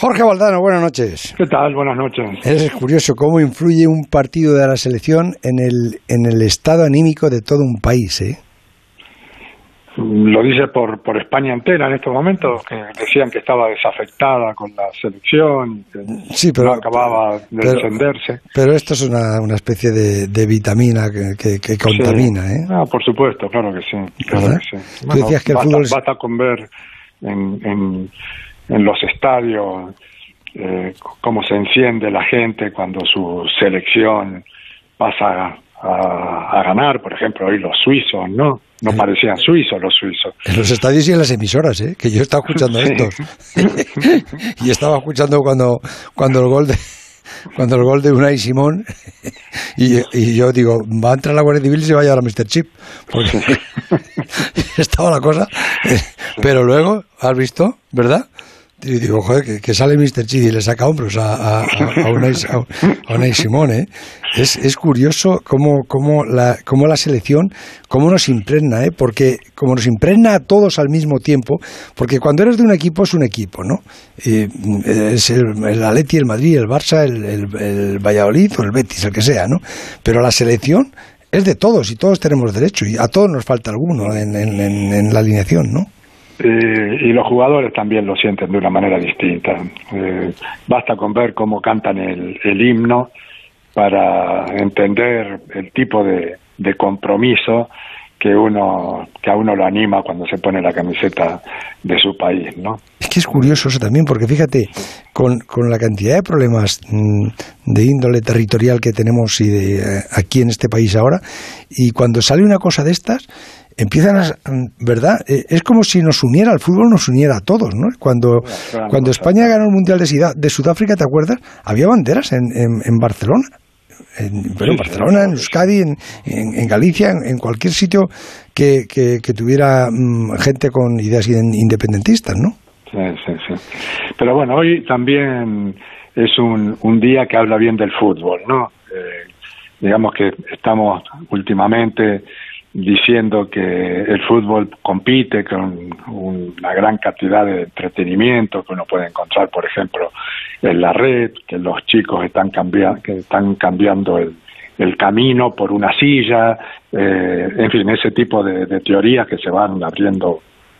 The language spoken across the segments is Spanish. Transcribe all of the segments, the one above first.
Jorge Valdano, buenas noches. ¿Qué tal? Buenas noches. Es curioso cómo influye un partido de la selección en el, en el estado anímico de todo un país, ¿eh? Lo dice por, por España entera en estos momentos, que decían que estaba desafectada con la selección, que Sí, pero- no acababa de pero- encenderse. Pero esto es una, una especie de, de vitamina que, que- que contamina, Sí. ¿eh? Ah, por supuesto, claro que sí. Claro que sí. Tú decías que el basta, fútbol es- basta con ver en, en, en los estadios eh, cómo se enciende la gente cuando su selección pasa a, a ganar. Por ejemplo, hoy los suizos, ¿no? No parecían suizos los suizos. En los estadios y en las emisoras, ¿eh? Que yo estaba escuchando Sí. esto. y estaba escuchando cuando, cuando el gol de cuando el gol de Unai Simón y, y yo digo, va a entrar la Guardia Civil y se va a llevar a Mr. Chip. Porque estaba la cosa. Pero luego, ¿has visto? ¿Verdad? Y digo, joder, que, sale Mr. Chip y le saca hombros a, a, a, Unai, Simón, ¿eh? Es, es curioso cómo, cómo, la, cómo la selección, cómo nos impregna, ¿eh? Porque como nos impregna a todos al mismo tiempo, porque cuando eres de un equipo es un equipo, ¿no? Mm, es el, el Atleti, el Madrid, el Barça, el, el, Valladolid o el Betis, el que sea, ¿no? Pero la selección es de todos y todos tenemos derecho y a todos nos falta alguno en, en la alineación, ¿no? Eh, y los jugadores también lo sienten de una manera distinta. Eh, basta con ver cómo cantan el, el himno para entender el tipo de, de compromiso que uno que a uno lo anima cuando se pone la camiseta de su país, ¿no? Es que es curioso eso también, porque fíjate, con, con la cantidad de problemas mm, de índole territorial que tenemos y de, eh, aquí en este país ahora, y cuando sale una cosa de estas, empiezan a, ¿verdad? Eh, es como si nos uniera, el fútbol nos uniera a todos, ¿no? Cuando, cuando. España ganó el Mundial de, Sida- de Sudáfrica, ¿te acuerdas? Había banderas en, en, en Barcelona. En, pero en Barcelona, en. Euskadi, en, en, Galicia, en, cualquier sitio que, que, que tuviera mm, gente con ideas in- independentistas, ¿no? Sí, sí, sí. Pero bueno, hoy también es un, un día que habla bien del fútbol, ¿no? Eh, digamos que estamos últimamente diciendo que el fútbol compite con una gran cantidad de entretenimiento que uno puede encontrar, por ejemplo, en la red, que los chicos están, cambia que están cambiando el, el camino por una silla, eh, en fin, ese tipo de, de teorías que se van abriendo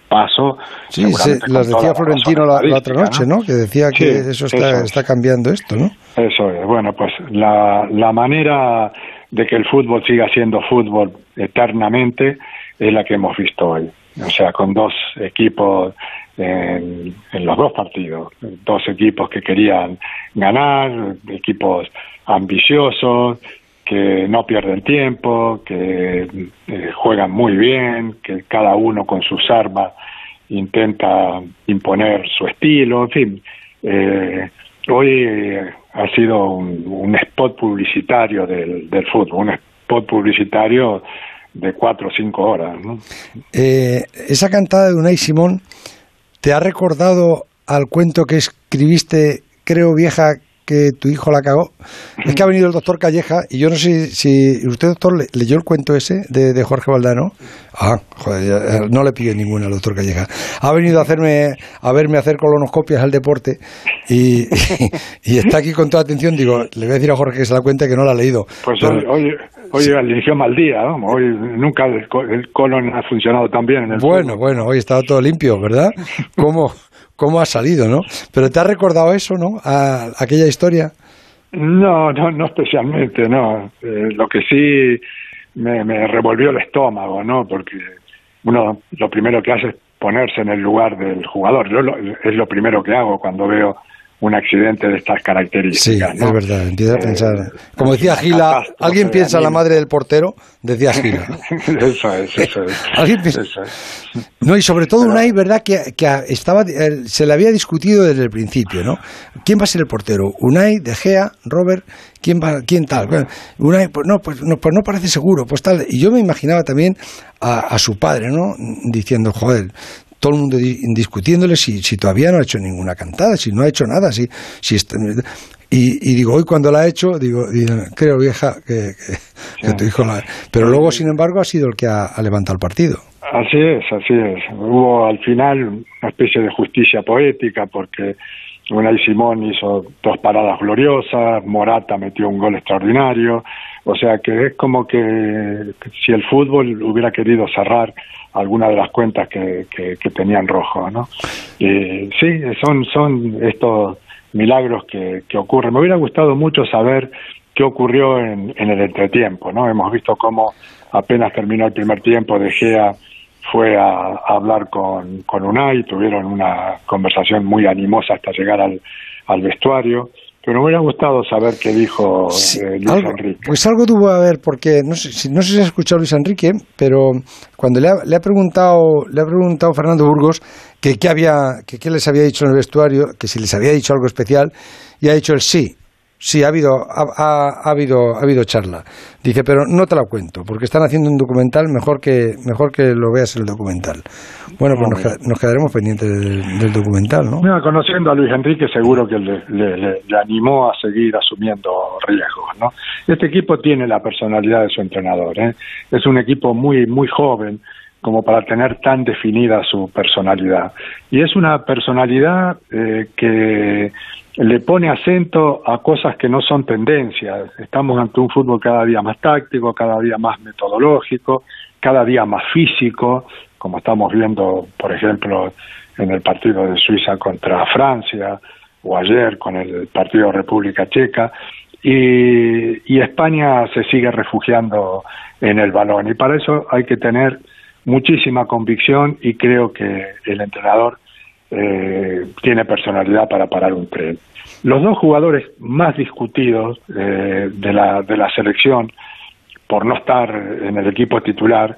paso. Sí, se- las decía Florentino la, la otra noche, ¿no? Que decía que Sí, eso está, eso está cambiando esto, ¿no? Eso es. Bueno, pues la, la manera de que el fútbol siga siendo fútbol eternamente es la que hemos visto hoy. O sea, con dos equipos en, los dos partidos, dos equipos que querían ganar, equipos ambiciosos, que no pierden tiempo, que eh, juegan muy bien, que cada uno con sus armas intenta imponer su estilo, en fin. Eh, hoy eh, ha sido un, un spot publicitario del, del fútbol, un spot publicitario de cuatro o cinco horas. ¿no? Eh, esa cantada de Unai Simón, ¿te ha recordado al cuento que escribiste, creo vieja, que tu hijo la cagó? Es que ha venido el doctor Calleja y yo no sé si usted, doctor, le- leyó el cuento ese de, de Jorge Valdano. Ah, joder, ya, eh, no le pido ninguna al doctor Calleja. Ha venido a hacerme, a verme hacer colonoscopias al deporte y, y, está aquí con toda atención. Digo, le voy a decir a Jorge que se la cuente que no la ha leído. Pues Pero- hoy, hoy, hoy eligió mal día, hoy nunca el, co- el colon ha funcionado tan bien en el Bueno, fútbol. bueno, hoy estaba todo limpio, ¿verdad? ¿Cómo, cómo ha salido, no? Pero te ha recordado eso, ¿no? A aquella historia. No, no, no especialmente, no. Eh, lo que sí me, me revolvió el estómago, ¿no? Porque uno lo primero que hace es ponerse en el lugar del jugador. Yo lo- es lo primero que hago cuando veo un accidente de estas Sí, características. ¿no? es verdad. Empieza a Eh, pensar. Como decía Gila, alguien piensa en la madre del portero, decía Gila. eso es, eso es. Alguien piensa- Eso es. No, y sobre todo Unai, ¿verdad? Que, que estaba, eh, se le había discutido desde el principio, ¿no? ¿Quién va a ser el portero? ¿Unai, De Gea, Robert? ¿Quién, va, quién tal? Bueno, Unai, pues no, pues no, pues no parece seguro, pues tal. Y yo me imaginaba también a, a su padre, ¿no? Diciendo, joder, todo el mundo di- discutiéndole si, si todavía no ha hecho ninguna cantada, si no ha hecho nada, si, si está- y, y digo, hoy cuando la ha hecho, digo, creo vieja que, que- que tu hijo la... Pero luego, sin embargo, ha sido el que ha, ha levantado el partido. Así es, así es. Hubo al final una especie de justicia poética porque Unai Simón hizo dos paradas gloriosas, Morata metió un gol extraordinario, o sea que es como que si el fútbol hubiera querido cerrar alguna de las cuentas que, que, tenían rojo, ¿no? Y sí, son, son estos milagros que, que ocurren. Me hubiera gustado mucho saber qué ocurrió en, en el entretiempo, ¿no? Hemos visto cómo apenas terminó el primer tiempo, De Gea fue a, hablar con, con Unai, tuvieron una conversación muy animosa hasta llegar al vestuario. Pero me hubiera gustado saber qué dijo eh, Luis Enrique. Pues algo tuvo a ver, porque no sé, no sé si ha escuchado Luis Enrique, pero cuando le ha, le ha preguntado le ha preguntado Fernando Burgos que qué había que qué les había dicho en el vestuario, que si les había dicho algo especial, y ha dicho el sí. Sí, ha habido, ha, habido, ha habido charla. Dice, pero no te la cuento, porque están haciendo un documental, mejor que, mejor que lo veas el documental. Bueno, pues nos, quedaremos pendientes del, documental, ¿no? conociendo a Luis Enrique, seguro que le, le, animó a seguir asumiendo riesgos, ¿no? Este equipo tiene la personalidad de su entrenador, ¿eh? Es un equipo muy, muy joven, como para tener tan definida su personalidad. Y es una personalidad eh, que le pone acento a cosas que no son tendencias. Estamos ante un fútbol cada día más táctico, cada día más metodológico, cada día más físico, como estamos viendo, por ejemplo, en el partido de Suiza contra Francia o ayer con el partido de República Checa. Y, y España se sigue refugiando en el balón. Y para eso hay que tener muchísima convicción y creo que el entrenador eh, tiene personalidad para parar un tren. Los dos jugadores más discutidos eh, de, la, de la selección por no estar en el equipo titular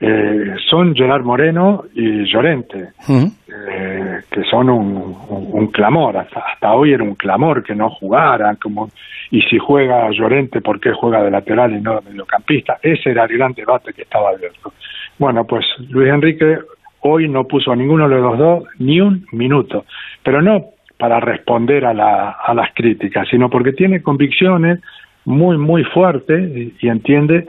eh, son Gerard Moreno y Llorente, eh, que son un, un, clamor. Hasta, hasta, hoy era un clamor que no jugaran, como y si juega Llorente, ¿por qué juega de lateral y no de mediocampista? Ese era el gran debate que estaba abierto. Bueno, pues Luis Enrique hoy no puso a ninguno de los dos ni un minuto, pero no para responder a, la, a las críticas, sino porque tiene convicciones muy, muy fuertes y, entiende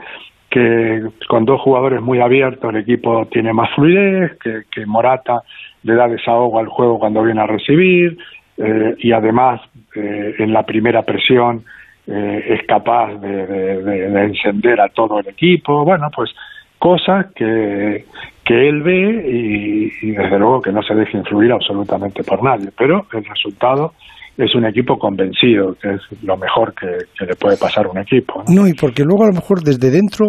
que con dos jugadores muy abiertos el equipo tiene más fluidez, que, Morata le da desahogo al juego cuando viene a recibir eh, y además eh, en la primera presión eh, es capaz de, de, encender a todo el equipo. Bueno, pues cosas que, que él ve y, desde luego que no se deje influir absolutamente por nadie, pero el resultado es un equipo convencido, que es lo mejor que, le puede pasar a un equipo. ¿no? y porque luego a lo mejor desde dentro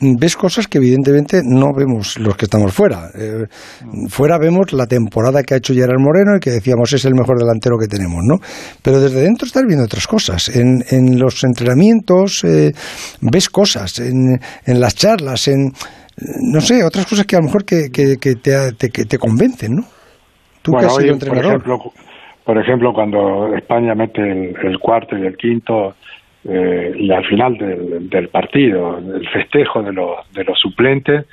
ves cosas que evidentemente no vemos los que estamos fuera. Eh, fuera vemos la temporada que ha hecho Gerard Moreno y que decíamos es el mejor delantero que tenemos, ¿no? Pero desde dentro estás viendo otras cosas. En, en los entrenamientos eh, ves cosas, en, en las charlas, en no sé, otras cosas que a lo mejor que, que, que te, que te convencen, ¿no? Tú que has sido entrenador. Por ejemplo, por ejemplo, cuando España mete el, cuarto y el quinto, eh, y al final del, del, partido, el festejo de los, de los suplentes,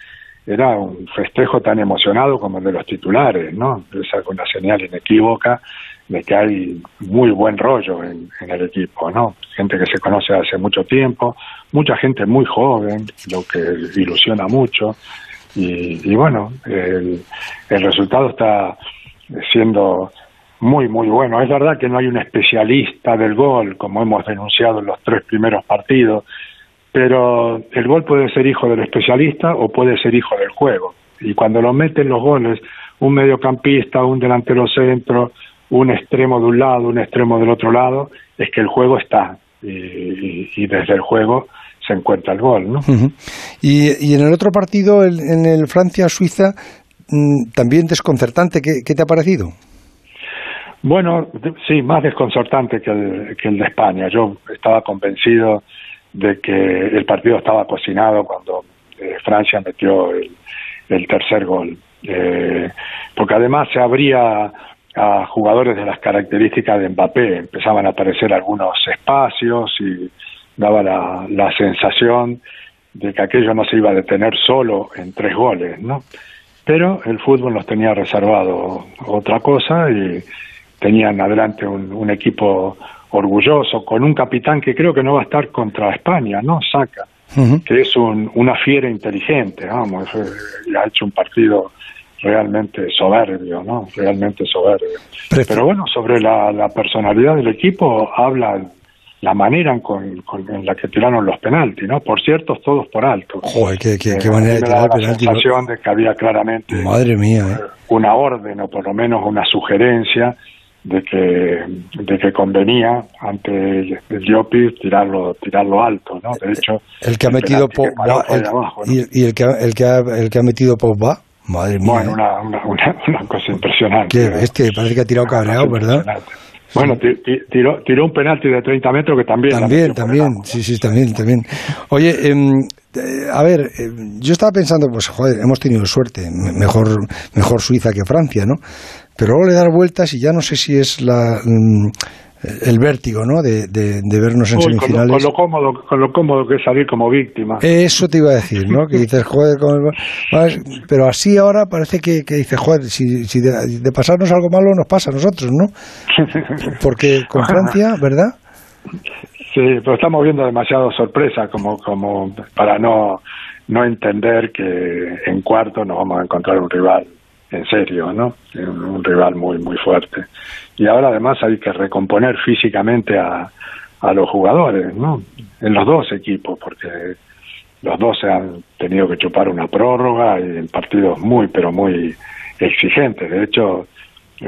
era un festejo tan emocionado como el de los titulares, ¿no? Esa una señal inequívoca de que hay muy buen rollo en, el equipo, ¿no? Gente que se conoce hace mucho tiempo, mucha gente muy joven, lo que ilusiona mucho, y, bueno, el, el resultado está siendo muy, muy bueno. Es verdad que no hay un especialista del gol, como hemos denunciado en los tres primeros partidos, pero el gol puede ser hijo del especialista o puede ser hijo del juego. Y cuando lo meten los goles, un mediocampista, un delantero centro, un extremo de un lado, un extremo del otro lado, es que el juego está y, desde el juego se encuentra el gol, ¿no? y, en el otro partido, en el Francia-Suiza, mm, también desconcertante, ¿qué, te ha parecido? Bueno, sí, más desconcertante que el, que el de España. Yo estaba convencido de que el partido estaba cocinado cuando eh, Francia metió el, el tercer gol. Eh, porque además se abría a jugadores de las características de Mbappé. Empezaban a aparecer algunos espacios y daba la, la sensación de que aquello no se iba a detener solo en tres goles, ¿no? Pero el fútbol nos tenía reservado otra cosa y tenían adelante un, un equipo orgulloso, con un capitán que creo que no va a estar contra España, ¿no? Saca, que es un, una fiera inteligente, vamos, eh, ha hecho un partido realmente soberbio, ¿no? Realmente soberbio. Pero bueno, sobre la, la personalidad del equipo habla la manera con, en la que tiraron los penaltis, ¿no? Por cierto, todos por alto. Joder, qué, qué, qué eh, manera de tirar penalti. La sensación de que había claramente Madre mía, ¿eh? una orden o por lo menos una sugerencia de que de que convenía ante el, el tirarlo tirarlo alto, ¿no? De hecho, el que ha metido Pogba y, el que el que ha, el que ha metido Pogba Madre mía. Bueno, ¿eh? una, una, una, cosa impresionante. Qué bestia, parece que ha tirado cabreado, ¿verdad? Bueno, tiró, tiró un penalti de 30 metros que también. También, también, sí, sí, también, también. Oye, em, eh, a ver, em, yo estaba pensando, pues, joder, hemos tenido suerte, mejor, mejor Suiza que Francia, ¿no? Pero luego le dar vueltas y ya no sé si es la. El vértigo, ¿no? De, de, vernos en semifinales. Con lo, cómodo, con lo cómodo que es salir como víctima. Eso te iba a decir, ¿no? que dices, joder, pero así ahora parece que, que dices, joder, si, si de, pasarnos algo malo nos pasa a nosotros, ¿no? Porque con Francia, ¿verdad? Sí, pero estamos viendo demasiado sorpresa como, como para no, no entender que en cuarto nos vamos a encontrar un rival en serio, ¿no? Un rival muy, muy fuerte. Y ahora además hay que recomponer físicamente a, a los jugadores, ¿no? En los dos equipos, porque los dos se han tenido que chupar una prórroga y en partidos muy, pero muy exigentes. De hecho,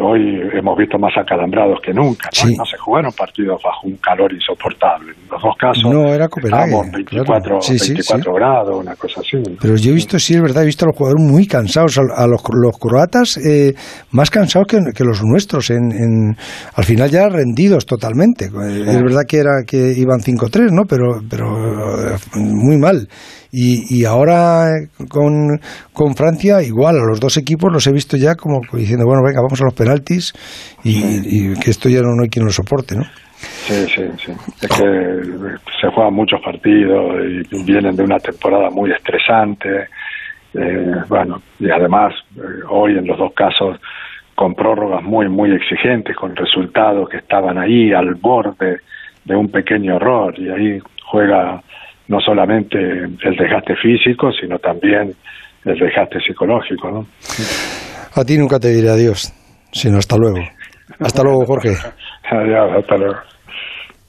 Hoy hemos visto más acalambrados que nunca. ¿no? se jugaron partidos bajo un calor insoportable. En los dos casos no, era 24, 24 grados, una cosa así. Pero yo he visto, sí, es verdad, he visto a los jugadores muy cansados. A los, los croatas eh, más cansados que, que los nuestros. En, en, al final ya rendidos totalmente. Es verdad que, era, que iban 5-3, ¿no? Pero, pero eh, muy mal. Y, y ahora con, con, Francia, igual, a los dos equipos los he visto ya como diciendo, bueno, venga, vamos a los penaltis y, que esto ya no, hay quien lo soporte, ¿no? Sí, sí, sí. Es que se juegan muchos partidos y vienen de una temporada muy estresante. Eh, bueno, y además, eh, hoy en los dos casos, con prórrogas muy, muy exigentes, con resultados que estaban ahí al borde de un pequeño error, y ahí juega no solamente el desgaste físico, sino también el desgaste psicológico. ¿no? A ti nunca te diré adiós, sino hasta luego. Hasta luego, Jorge. Adiós, hasta luego.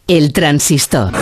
El transistor.